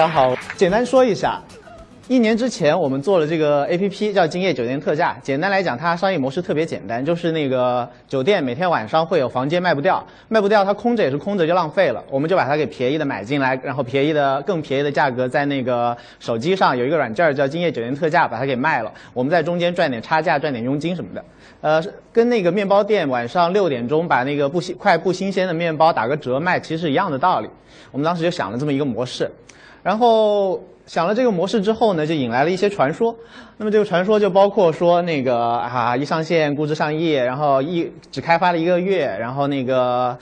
大家好，简单说一下。一年之前，我们做了这个 A P P，叫今夜酒店特价。简单来讲，它商业模式特别简单，就是那个酒店每天晚上会有房间卖不掉，卖不掉它空着也是空着，就浪费了。我们就把它给便宜的买进来，然后便宜的更便宜的价格在那个手机上有一个软件叫今夜酒店特价，把它给卖了。我们在中间赚点差价，赚点佣金什么的。呃，跟那个面包店晚上六点钟把那个不新快不新鲜的面包打个折卖，其实一样的道理。我们当时就想了这么一个模式，然后。想了这个模式之后呢，就引来了一些传说。那么这个传说就包括说，那个啊一上线估值上亿，然后一只开发了一个月，然后那个。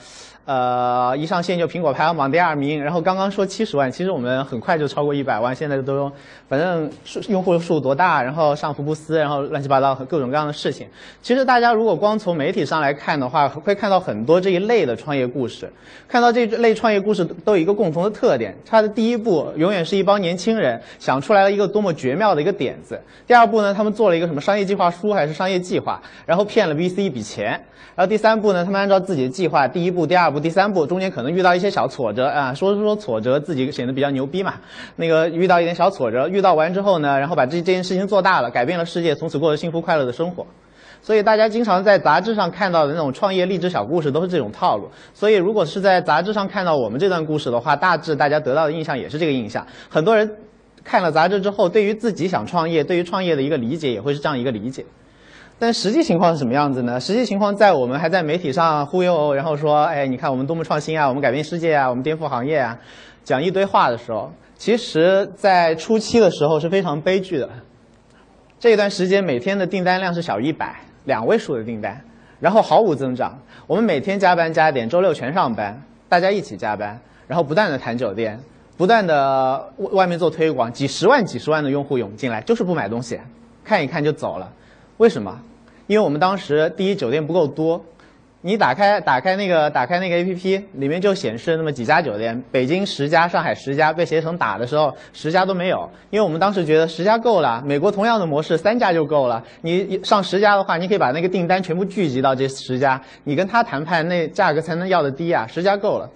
呃，一上线就苹果排行榜第二名，然后刚刚说七十万，其实我们很快就超过一百万，现在都反正数用户数多大，然后上福布斯，然后乱七八糟各种各样的事情。其实大家如果光从媒体上来看的话，会看到很多这一类的创业故事，看到这类创业故事都有一个共同的特点，它的第一步永远是一帮年轻人想出来了一个多么绝妙的一个点子，第二步呢，他们做了一个什么商业计划书还是商业计划，然后骗了 VC 一笔钱，然后第三步呢，他们按照自己的计划，第一步、第二步。第三步中间可能遇到一些小挫折啊，说说挫折自己显得比较牛逼嘛。那个遇到一点小挫折，遇到完之后呢，然后把这这件事情做大了，改变了世界，从此过着幸福快乐的生活。所以大家经常在杂志上看到的那种创业励志小故事都是这种套路。所以如果是在杂志上看到我们这段故事的话，大致大家得到的印象也是这个印象。很多人看了杂志之后，对于自己想创业，对于创业的一个理解也会是这样一个理解。但实际情况是什么样子呢？实际情况在我们还在媒体上忽悠，然后说，哎，你看我们多么创新啊，我们改变世界啊，我们颠覆行业啊，讲一堆话的时候，其实，在初期的时候是非常悲剧的。这一段时间每天的订单量是小一百，两位数的订单，然后毫无增长。我们每天加班加点，周六全上班，大家一起加班，然后不断的谈酒店，不断的外面做推广，几十万、几十万的用户涌进来，就是不买东西，看一看就走了。为什么？因为我们当时第一酒店不够多，你打开打开那个打开那个 A P P，里面就显示那么几家酒店，北京十家，上海十家，被携程打的时候十家都没有。因为我们当时觉得十家够了，美国同样的模式三家就够了。你上十家的话，你可以把那个订单全部聚集到这十家，你跟他谈判那价格才能要的低啊，十家够了。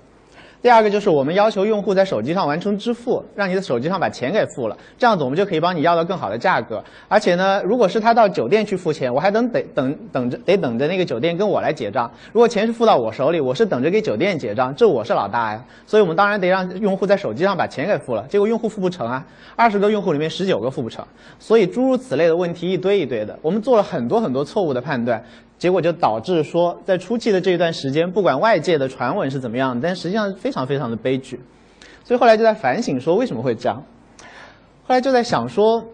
第二个就是我们要求用户在手机上完成支付，让你的手机上把钱给付了，这样子我们就可以帮你要到更好的价格。而且呢，如果是他到酒店去付钱，我还等得等等着得等着那个酒店跟我来结账。如果钱是付到我手里，我是等着给酒店结账，这我是老大呀。所以我们当然得让用户在手机上把钱给付了。结果用户付不成啊，二十个用户里面十九个付不成，所以诸如此类的问题一堆一堆的，我们做了很多很多错误的判断。结果就导致说，在初期的这一段时间，不管外界的传闻是怎么样，但实际上非常非常的悲剧。所以后来就在反省说，为什么会这样？后来就在想说，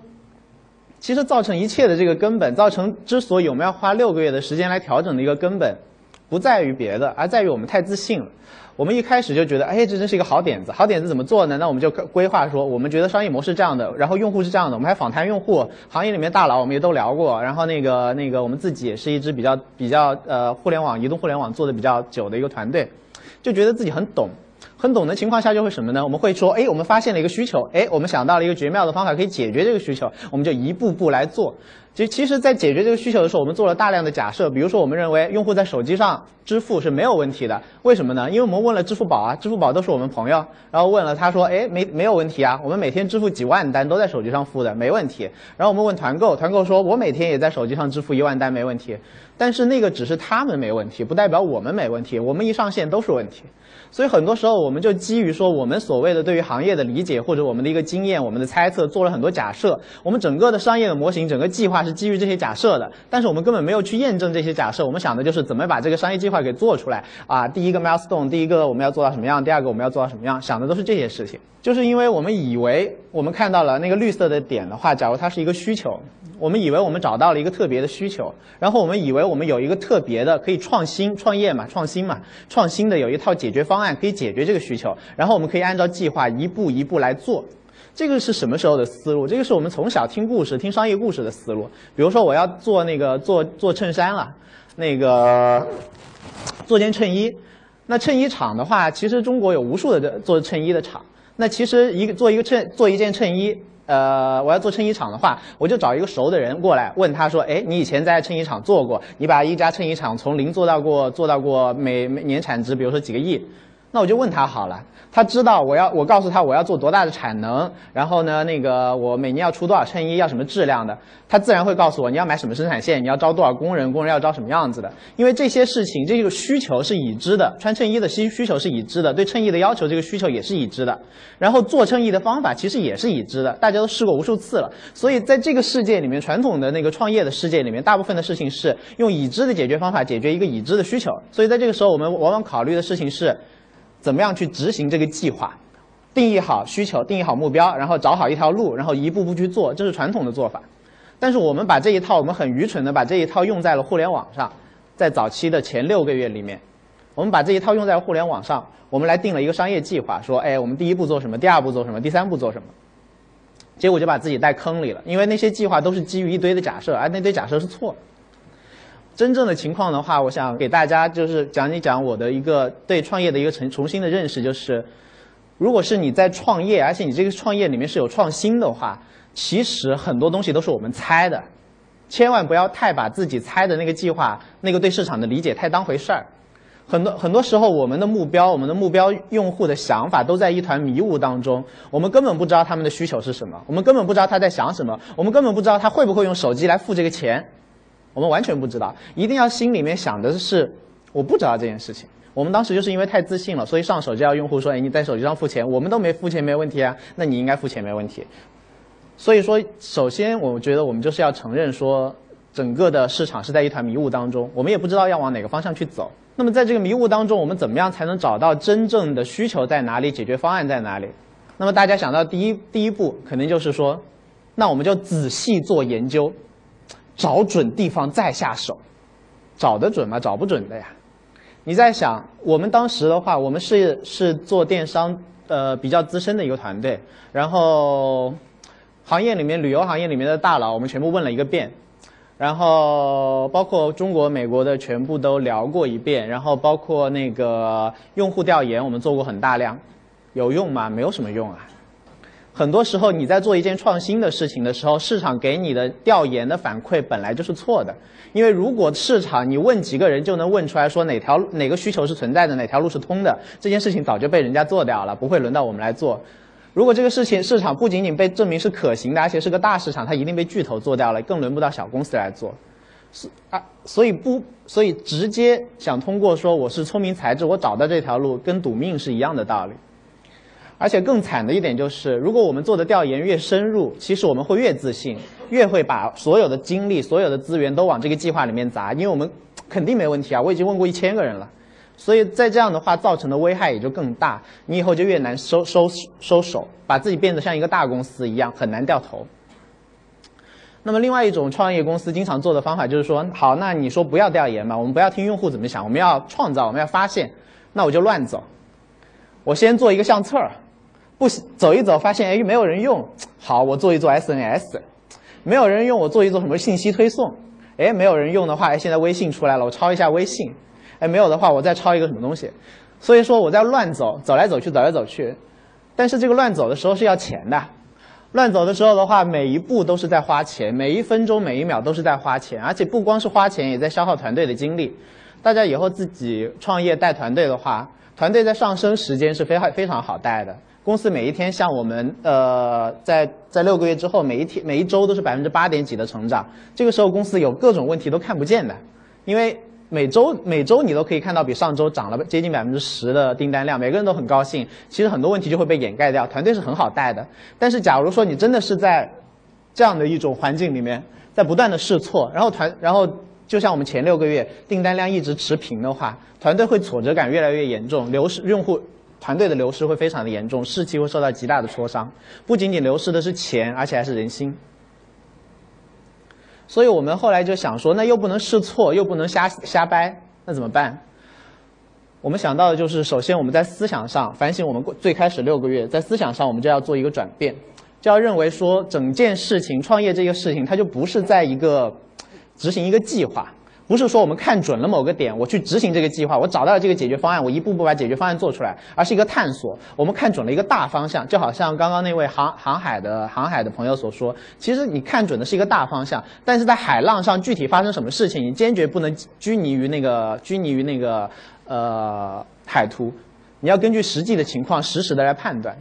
其实造成一切的这个根本，造成之所以我们要花六个月的时间来调整的一个根本，不在于别的，而在于我们太自信了。我们一开始就觉得，哎，这真是一个好点子。好点子怎么做呢？那我们就规划说，我们觉得商业模式这样的，然后用户是这样的。我们还访谈用户，行业里面大佬我们也都聊过。然后那个那个，我们自己也是一支比较比较呃互联网移动互联网做的比较久的一个团队，就觉得自己很懂。很懂的情况下就会什么呢？我们会说，哎，我们发现了一个需求，哎，我们想到了一个绝妙的方法可以解决这个需求，我们就一步步来做。其其实，在解决这个需求的时候，我们做了大量的假设，比如说，我们认为用户在手机上支付是没有问题的。为什么呢？因为我们问了支付宝啊，支付宝都是我们朋友，然后问了，他说，哎，没没有问题啊，我们每天支付几万单都在手机上付的，没问题。然后我们问团购，团购说我每天也在手机上支付一万单，没问题。但是那个只是他们没问题，不代表我们没问题。我们一上线都是问题。所以很多时候，我们就基于说我们所谓的对于行业的理解，或者我们的一个经验、我们的猜测，做了很多假设。我们整个的商业的模型、整个计划是基于这些假设的，但是我们根本没有去验证这些假设。我们想的就是怎么把这个商业计划给做出来啊！第一个 milestone，第一个我们要做到什么样？第二个我们要做到什么样？想的都是这些事情。就是因为我们以为我们看到了那个绿色的点的话，假如它是一个需求，我们以为我们找到了一个特别的需求，然后我们以为我们有一个特别的可以创新创业嘛，创新嘛，创新的有一套解决方案可以解决这个需求，然后我们可以按照计划一步一步来做。这个是什么时候的思路？这个是我们从小听故事、听商业故事的思路。比如说我要做那个做做衬衫了，那个做件衬衣，那衬衣厂的话，其实中国有无数的做衬衣的厂。那其实一个做一个衬做一件衬衣，呃，我要做衬衣厂的话，我就找一个熟的人过来，问他说，哎，你以前在衬衣厂做过，你把一家衬衣厂从零做到过做到过每每年产值，比如说几个亿，那我就问他好了，他知道我要我告诉他我要做多大的产能，然后呢，那个我每年要出多少衬衣，要什么质量的，他自然会告诉我你要买什么生产线，你要招多少工人，工人要招什么样子的。因为这些事情，这个需求是已知的，穿衬衣的需需求是已知的，对衬衣的要求这个需求也是已知的，然后做衬衣的方法其实也是已知的，大家都试过无数次了。所以在这个世界里面，传统的那个创业的世界里面，大部分的事情是用已知的解决方法解决一个已知的需求。所以在这个时候，我们往往考虑的事情是。怎么样去执行这个计划？定义好需求，定义好目标，然后找好一条路，然后一步步去做，这是传统的做法。但是我们把这一套，我们很愚蠢的把这一套用在了互联网上，在早期的前六个月里面，我们把这一套用在互联网上，我们来定了一个商业计划，说，哎，我们第一步做什么？第二步做什么？第三步做什么？结果就把自己带坑里了，因为那些计划都是基于一堆的假设，而那堆假设是错。真正的情况的话，我想给大家就是讲一讲我的一个对创业的一个重重新的认识，就是，如果是你在创业，而且你这个创业里面是有创新的话，其实很多东西都是我们猜的，千万不要太把自己猜的那个计划、那个对市场的理解太当回事儿。很多很多时候，我们的目标、我们的目标用户的想法都在一团迷雾当中，我们根本不知道他们的需求是什么，我们根本不知道他在想什么，我们根本不知道他会不会用手机来付这个钱。我们完全不知道，一定要心里面想的是，我不知道这件事情。我们当时就是因为太自信了，所以上手就要用户说：“哎，你在手机上付钱，我们都没付钱，没问题啊，那你应该付钱没问题。”所以说，首先我觉得我们就是要承认说，整个的市场是在一团迷雾当中，我们也不知道要往哪个方向去走。那么在这个迷雾当中，我们怎么样才能找到真正的需求在哪里，解决方案在哪里？那么大家想到第一第一步，肯定就是说，那我们就仔细做研究。找准地方再下手，找得准吗？找不准的呀。你在想，我们当时的话，我们是是做电商，呃，比较资深的一个团队，然后行业里面旅游行业里面的大佬，我们全部问了一个遍，然后包括中国、美国的全部都聊过一遍，然后包括那个用户调研，我们做过很大量，有用吗？没有什么用啊。很多时候你在做一件创新的事情的时候，市场给你的调研的反馈本来就是错的。因为如果市场你问几个人就能问出来说哪条哪个需求是存在的，哪条路是通的，这件事情早就被人家做掉了，不会轮到我们来做。如果这个事情市场不仅仅被证明是可行的，而且是个大市场，它一定被巨头做掉了，更轮不到小公司来做。是啊，所以不，所以直接想通过说我是聪明才智，我找到这条路，跟赌命是一样的道理。而且更惨的一点就是，如果我们做的调研越深入，其实我们会越自信，越会把所有的精力、所有的资源都往这个计划里面砸，因为我们肯定没问题啊！我已经问过一千个人了，所以在这样的话造成的危害也就更大，你以后就越难收收收手，把自己变得像一个大公司一样，很难掉头。那么另外一种创业公司经常做的方法就是说，好，那你说不要调研嘛，我们不要听用户怎么想，我们要创造，我们要发现，那我就乱走，我先做一个相册。不走一走，发现哎没有人用，好，我做一做 SNS，没有人用，我做一做什么信息推送，哎，没有人用的话，哎，现在微信出来了，我抄一下微信，哎，没有的话，我再抄一个什么东西，所以说我在乱走，走来走去，走来走去，但是这个乱走的时候是要钱的，乱走的时候的话，每一步都是在花钱，每一分钟每一秒都是在花钱，而且不光是花钱，也在消耗团队的精力。大家以后自己创业带团队的话，团队在上升时间是非常非常好带的。公司每一天像我们，呃，在在六个月之后，每一天每一周都是百分之八点几的成长。这个时候公司有各种问题都看不见的，因为每周每周你都可以看到比上周涨了接近百分之十的订单量，每个人都很高兴。其实很多问题就会被掩盖掉，团队是很好带的。但是假如说你真的是在这样的一种环境里面，在不断的试错，然后团然后就像我们前六个月订单量一直持平的话，团队会挫折感越来越严重，流失用户。团队的流失会非常的严重，士气会受到极大的挫伤，不仅仅流失的是钱，而且还是人心。所以我们后来就想说，那又不能试错，又不能瞎瞎掰，那怎么办？我们想到的就是，首先我们在思想上反省，我们最开始六个月在思想上，我们就要做一个转变，就要认为说，整件事情创业这个事情，它就不是在一个执行一个计划。不是说我们看准了某个点，我去执行这个计划，我找到了这个解决方案，我一步步把解决方案做出来，而是一个探索。我们看准了一个大方向，就好像刚刚那位航航海的航海的朋友所说，其实你看准的是一个大方向，但是在海浪上具体发生什么事情，你坚决不能拘泥于那个拘泥于那个呃海图，你要根据实际的情况实时的来判断。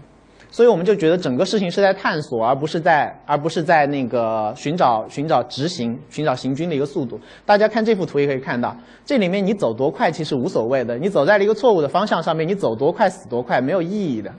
所以我们就觉得整个事情是在探索，而不是在而不是在那个寻找寻找执行寻找行军的一个速度。大家看这幅图也可以看到，这里面你走多快其实无所谓的，你走在了一个错误的方向上面，你走多快死多快没有意义的。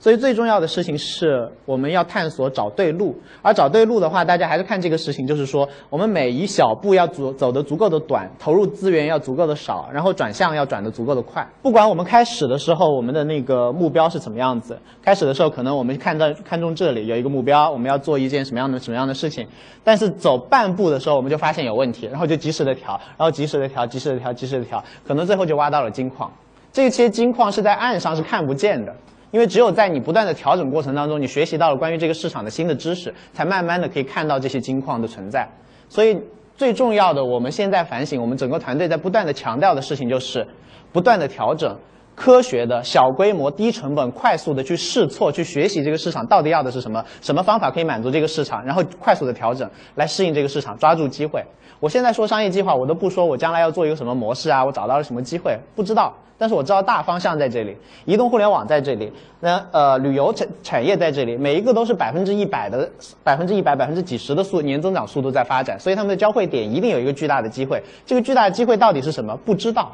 所以最重要的事情是我们要探索找对路，而找对路的话，大家还是看这个事情，就是说我们每一小步要足走的足够的短，投入资源要足够的少，然后转向要转的足够的快。不管我们开始的时候我们的那个目标是怎么样子，开始的时候可能我们看到看中这里有一个目标，我们要做一件什么样的什么样的事情，但是走半步的时候我们就发现有问题，然后就及时的调，然后及时的调，及时的调，及时的调，可能最后就挖到了金矿。这些金矿是在岸上是看不见的。因为只有在你不断的调整过程当中，你学习到了关于这个市场的新的知识，才慢慢的可以看到这些金矿的存在。所以最重要的，我们现在反省，我们整个团队在不断的强调的事情就是，不断的调整，科学的小规模、低成本、快速的去试错，去学习这个市场到底要的是什么，什么方法可以满足这个市场，然后快速的调整来适应这个市场，抓住机会。我现在说商业计划，我都不说我将来要做一个什么模式啊，我找到了什么机会，不知道。但是我知道大方向在这里，移动互联网在这里，那呃旅游产产业在这里，每一个都是百分之一百的百分之一百百分之几十的速年增长速度在发展，所以他们的交汇点一定有一个巨大的机会。这个巨大的机会到底是什么？不知道。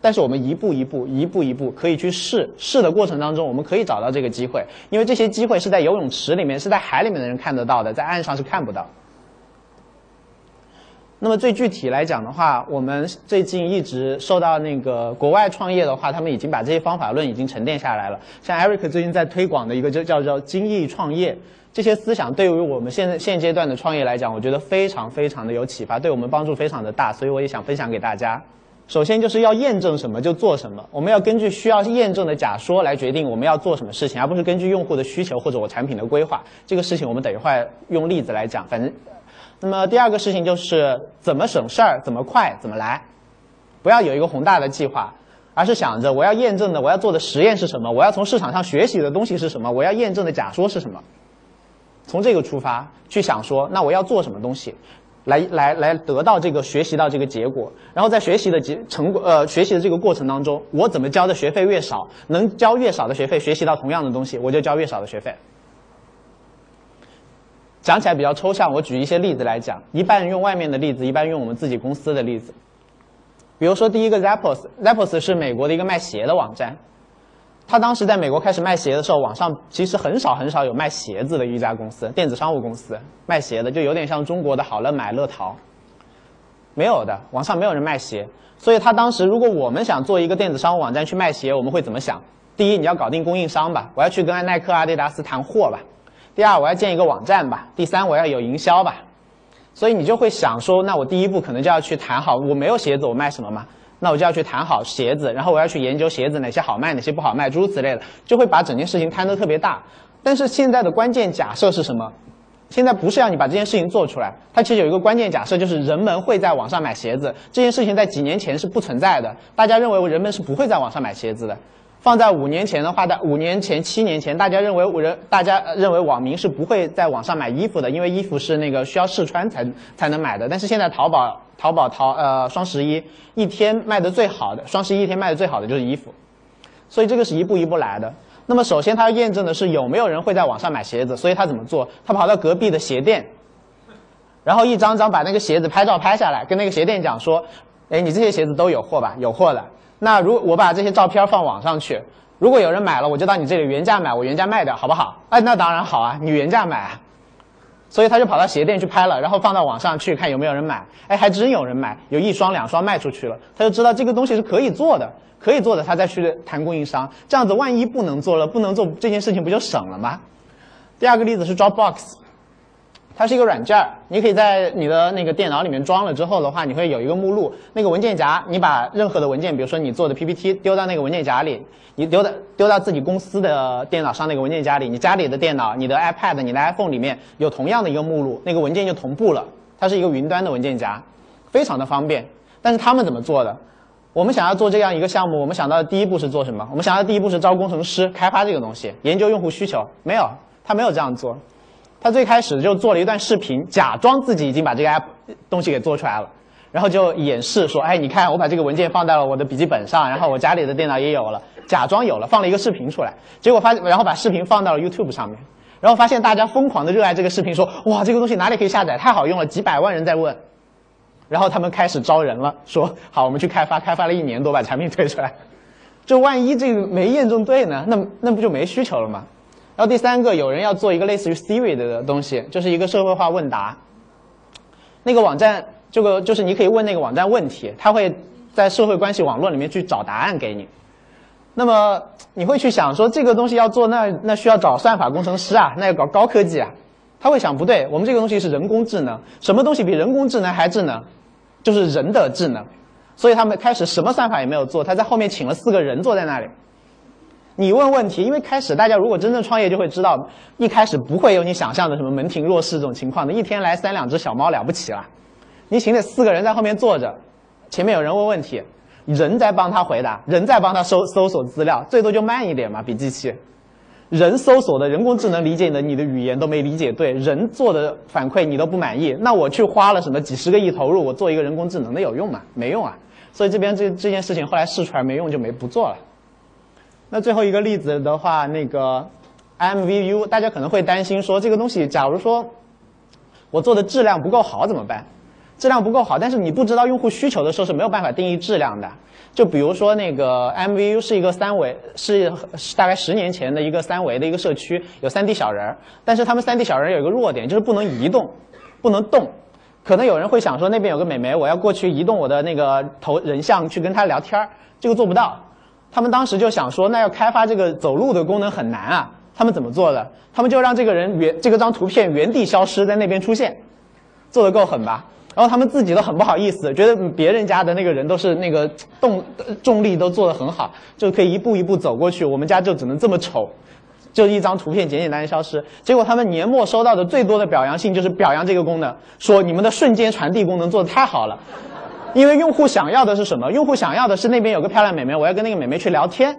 但是我们一步一步一步一步可以去试，试的过程当中我们可以找到这个机会，因为这些机会是在游泳池里面，是在海里面的人看得到的，在岸上是看不到。那么最具体来讲的话，我们最近一直受到那个国外创业的话，他们已经把这些方法论已经沉淀下来了。像 Eric 最近在推广的一个就叫做精益创业，这些思想对于我们现在现阶段的创业来讲，我觉得非常非常的有启发，对我们帮助非常的大，所以我也想分享给大家。首先就是要验证什么就做什么，我们要根据需要验证的假说来决定我们要做什么事情，而不是根据用户的需求或者我产品的规划。这个事情我们等一会儿用例子来讲，反正。那么第二个事情就是怎么省事儿，怎么快，怎么来，不要有一个宏大的计划，而是想着我要验证的，我要做的实验是什么，我要从市场上学习的东西是什么，我要验证的假说是什么，从这个出发去想说，那我要做什么东西，来来来得到这个学习到这个结果，然后在学习的结成果呃学习的这个过程当中，我怎么交的学费越少，能交越少的学费学习到同样的东西，我就交越少的学费。讲起来比较抽象，我举一些例子来讲。一半用外面的例子，一半用我们自己公司的例子。比如说，第一个 Zappos，Zappos 是美国的一个卖鞋的网站。他当时在美国开始卖鞋的时候，网上其实很少很少有卖鞋子的一家公司，电子商务公司卖鞋的，就有点像中国的好乐买乐淘，没有的，网上没有人卖鞋。所以他当时，如果我们想做一个电子商务网站去卖鞋，我们会怎么想？第一，你要搞定供应商吧，我要去跟耐克、阿迪达斯谈货吧。第二，我要建一个网站吧。第三，我要有营销吧。所以你就会想说，那我第一步可能就要去谈好，我没有鞋子，我卖什么嘛？那我就要去谈好鞋子，然后我要去研究鞋子哪些好卖，哪些不好卖，诸如此类的，就会把整件事情摊得特别大。但是现在的关键假设是什么？现在不是要你把这件事情做出来，它其实有一个关键假设，就是人们会在网上买鞋子。这件事情在几年前是不存在的，大家认为人们是不会在网上买鞋子的。放在五年前的话，大五年前、七年前，大家认为人，大家认为网民是不会在网上买衣服的，因为衣服是那个需要试穿才才能买的。但是现在淘宝、淘宝淘呃双十一一天卖的最好的，双十一一天卖的最好的就是衣服，所以这个是一步一步来的。那么首先他要验证的是有没有人会在网上买鞋子，所以他怎么做？他跑到隔壁的鞋店，然后一张张把那个鞋子拍照拍下来，跟那个鞋店讲说：“哎，你这些鞋子都有货吧？有货的。”那如我把这些照片放网上去，如果有人买了，我就到你这里原价买，我原价卖掉，好不好？哎，那当然好啊，你原价买。所以他就跑到鞋店去拍了，然后放到网上去看有没有人买。哎，还真有人买，有一双两双卖出去了，他就知道这个东西是可以做的，可以做的，他再去谈供应商。这样子，万一不能做了，不能做这件事情，不就省了吗？第二个例子是 Dropbox。它是一个软件，你可以在你的那个电脑里面装了之后的话，你会有一个目录，那个文件夹，你把任何的文件，比如说你做的 PPT 丢到那个文件夹里，你丢到丢到自己公司的电脑上那个文件夹里，你家里的电脑、你的 iPad、你的 iPhone 里面有同样的一个目录，那个文件就同步了。它是一个云端的文件夹，非常的方便。但是他们怎么做的？我们想要做这样一个项目，我们想到的第一步是做什么？我们想到第一步是招工程师开发这个东西，研究用户需求，没有，他没有这样做。他最开始就做了一段视频，假装自己已经把这个 app 东西给做出来了，然后就演示说：“哎，你看我把这个文件放到了我的笔记本上，然后我家里的电脑也有了。”假装有了，放了一个视频出来，结果发然后把视频放到了 YouTube 上面，然后发现大家疯狂的热爱这个视频，说哇这个东西哪里可以下载，太好用了，几百万人在问，然后他们开始招人了，说好我们去开发，开发了一年多把产品推出来，就万一这个没验证对呢，那那不就没需求了吗？然后第三个，有人要做一个类似于 Siri 的东西，就是一个社会化问答。那个网站，这个就是你可以问那个网站问题，它会在社会关系网络里面去找答案给你。那么你会去想说，这个东西要做，那那需要找算法工程师啊，那要搞高科技啊。他会想，不对，我们这个东西是人工智能，什么东西比人工智能还智能？就是人的智能。所以他们开始什么算法也没有做，他在后面请了四个人坐在那里。你问问题，因为开始大家如果真正创业就会知道，一开始不会有你想象的什么门庭若市这种情况的，一天来三两只小猫了不起了，你请得四个人在后面坐着，前面有人问问题，人在帮他回答，人在帮他搜搜索资料，最多就慢一点嘛，比机器，人搜索的人工智能理解的你的语言都没理解对，人做的反馈你都不满意，那我去花了什么几十个亿投入，我做一个人工智能的有用吗？没用啊，所以这边这这件事情后来试出来没用就没不做了。那最后一个例子的话，那个 MVU，大家可能会担心说，这个东西假如说我做的质量不够好怎么办？质量不够好，但是你不知道用户需求的时候是没有办法定义质量的。就比如说那个 MVU 是一个三维，是大概十年前的一个三维的一个社区，有 3D 小人儿，但是他们 3D 小人有一个弱点，就是不能移动，不能动。可能有人会想说，那边有个美眉，我要过去移动我的那个头人像去跟她聊天儿，这个做不到。他们当时就想说，那要开发这个走路的功能很难啊。他们怎么做的？他们就让这个人原这个张图片原地消失在那边出现，做的够狠吧？然后他们自己都很不好意思，觉得别人家的那个人都是那个动重力都做得很好，就可以一步一步走过去。我们家就只能这么丑，就一张图片简简单单消失。结果他们年末收到的最多的表扬信就是表扬这个功能，说你们的瞬间传递功能做得太好了。因为用户想要的是什么？用户想要的是那边有个漂亮美眉，我要跟那个美眉去聊天。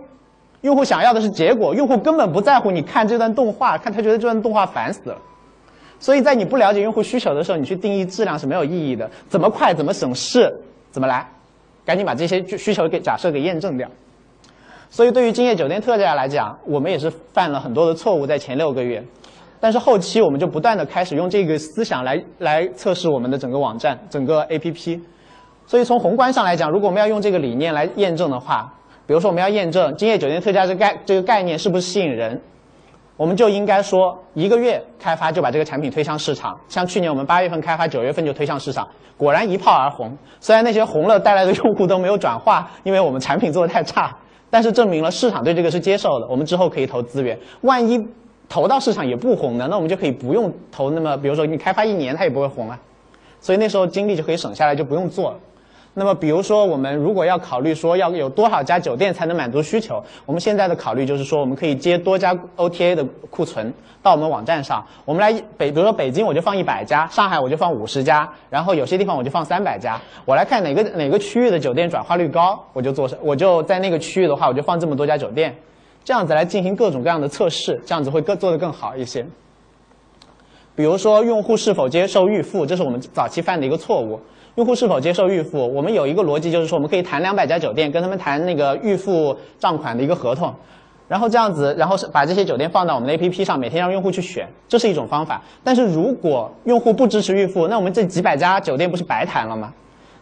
用户想要的是结果，用户根本不在乎你看这段动画，看他觉得这段动画烦死了。所以在你不了解用户需求的时候，你去定义质量是没有意义的。怎么快，怎么省事，怎么来？赶紧把这些需求给假设给验证掉。所以对于今夜酒店特价来讲，我们也是犯了很多的错误在前六个月，但是后期我们就不断的开始用这个思想来来测试我们的整个网站、整个 APP。所以从宏观上来讲，如果我们要用这个理念来验证的话，比如说我们要验证今夜酒店特价这概这个概念是不是吸引人，我们就应该说一个月开发就把这个产品推向市场。像去年我们八月份开发，九月份就推向市场，果然一炮而红。虽然那些红了带来的用户都没有转化，因为我们产品做的太差，但是证明了市场对这个是接受的。我们之后可以投资源，万一投到市场也不红呢，那我们就可以不用投那么，比如说你开发一年它也不会红啊。所以那时候精力就可以省下来，就不用做了。那么，比如说，我们如果要考虑说要有多少家酒店才能满足需求，我们现在的考虑就是说，我们可以接多家 OTA 的库存到我们网站上。我们来北，比如说北京，我就放一百家；上海我就放五十家，然后有些地方我就放三百家。我来看哪个哪个区域的酒店转化率高，我就做，我就在那个区域的话，我就放这么多家酒店，这样子来进行各种各样的测试，这样子会更做得更好一些。比如说，用户是否接受预付，这是我们早期犯的一个错误。用户是否接受预付？我们有一个逻辑，就是说我们可以谈两百家酒店，跟他们谈那个预付账款的一个合同，然后这样子，然后是把这些酒店放到我们的 APP 上，每天让用户去选，这是一种方法。但是如果用户不支持预付，那我们这几百家酒店不是白谈了吗？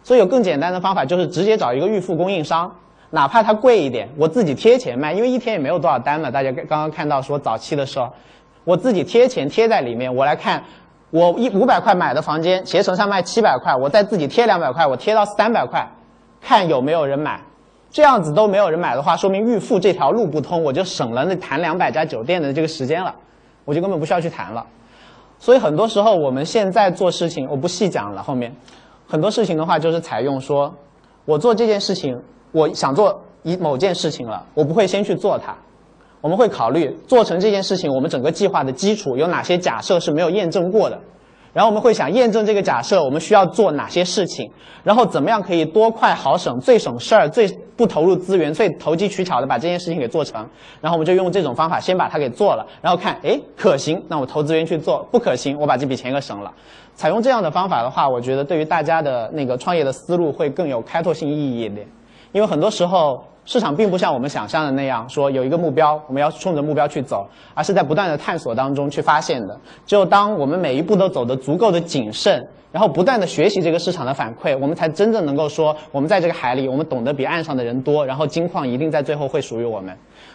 所以有更简单的方法，就是直接找一个预付供应商，哪怕它贵一点，我自己贴钱卖，因为一天也没有多少单嘛。大家刚刚看到说早期的时候，我自己贴钱贴在里面，我来看。我一五百块买的房间，携程上卖七百块，我再自己贴两百块，我贴到三百块，看有没有人买。这样子都没有人买的话，说明预付这条路不通，我就省了那谈两百家酒店的这个时间了，我就根本不需要去谈了。所以很多时候我们现在做事情，我不细讲了。后面很多事情的话，就是采用说，我做这件事情，我想做一某件事情了，我不会先去做它。我们会考虑做成这件事情，我们整个计划的基础有哪些假设是没有验证过的，然后我们会想验证这个假设，我们需要做哪些事情，然后怎么样可以多快好省，最省事儿，最不投入资源，最投机取巧的把这件事情给做成，然后我们就用这种方法先把它给做了，然后看，哎，可行，那我投资源去做，不可行，我把这笔钱给省了。采用这样的方法的话，我觉得对于大家的那个创业的思路会更有开拓性意义一点，因为很多时候。市场并不像我们想象的那样，说有一个目标，我们要冲着目标去走，而是在不断的探索当中去发现的。只有当我们每一步都走得足够的谨慎，然后不断的学习这个市场的反馈，我们才真正能够说，我们在这个海里，我们懂得比岸上的人多，然后金矿一定在最后会属于我们。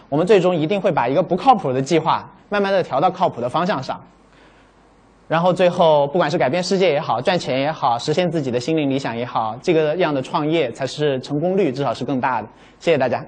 我们最终一定会把一个不靠谱的计划，慢慢的调到靠谱的方向上。然后最后，不管是改变世界也好，赚钱也好，实现自己的心灵理想也好，这个样的创业才是成功率至少是更大的。谢谢大家。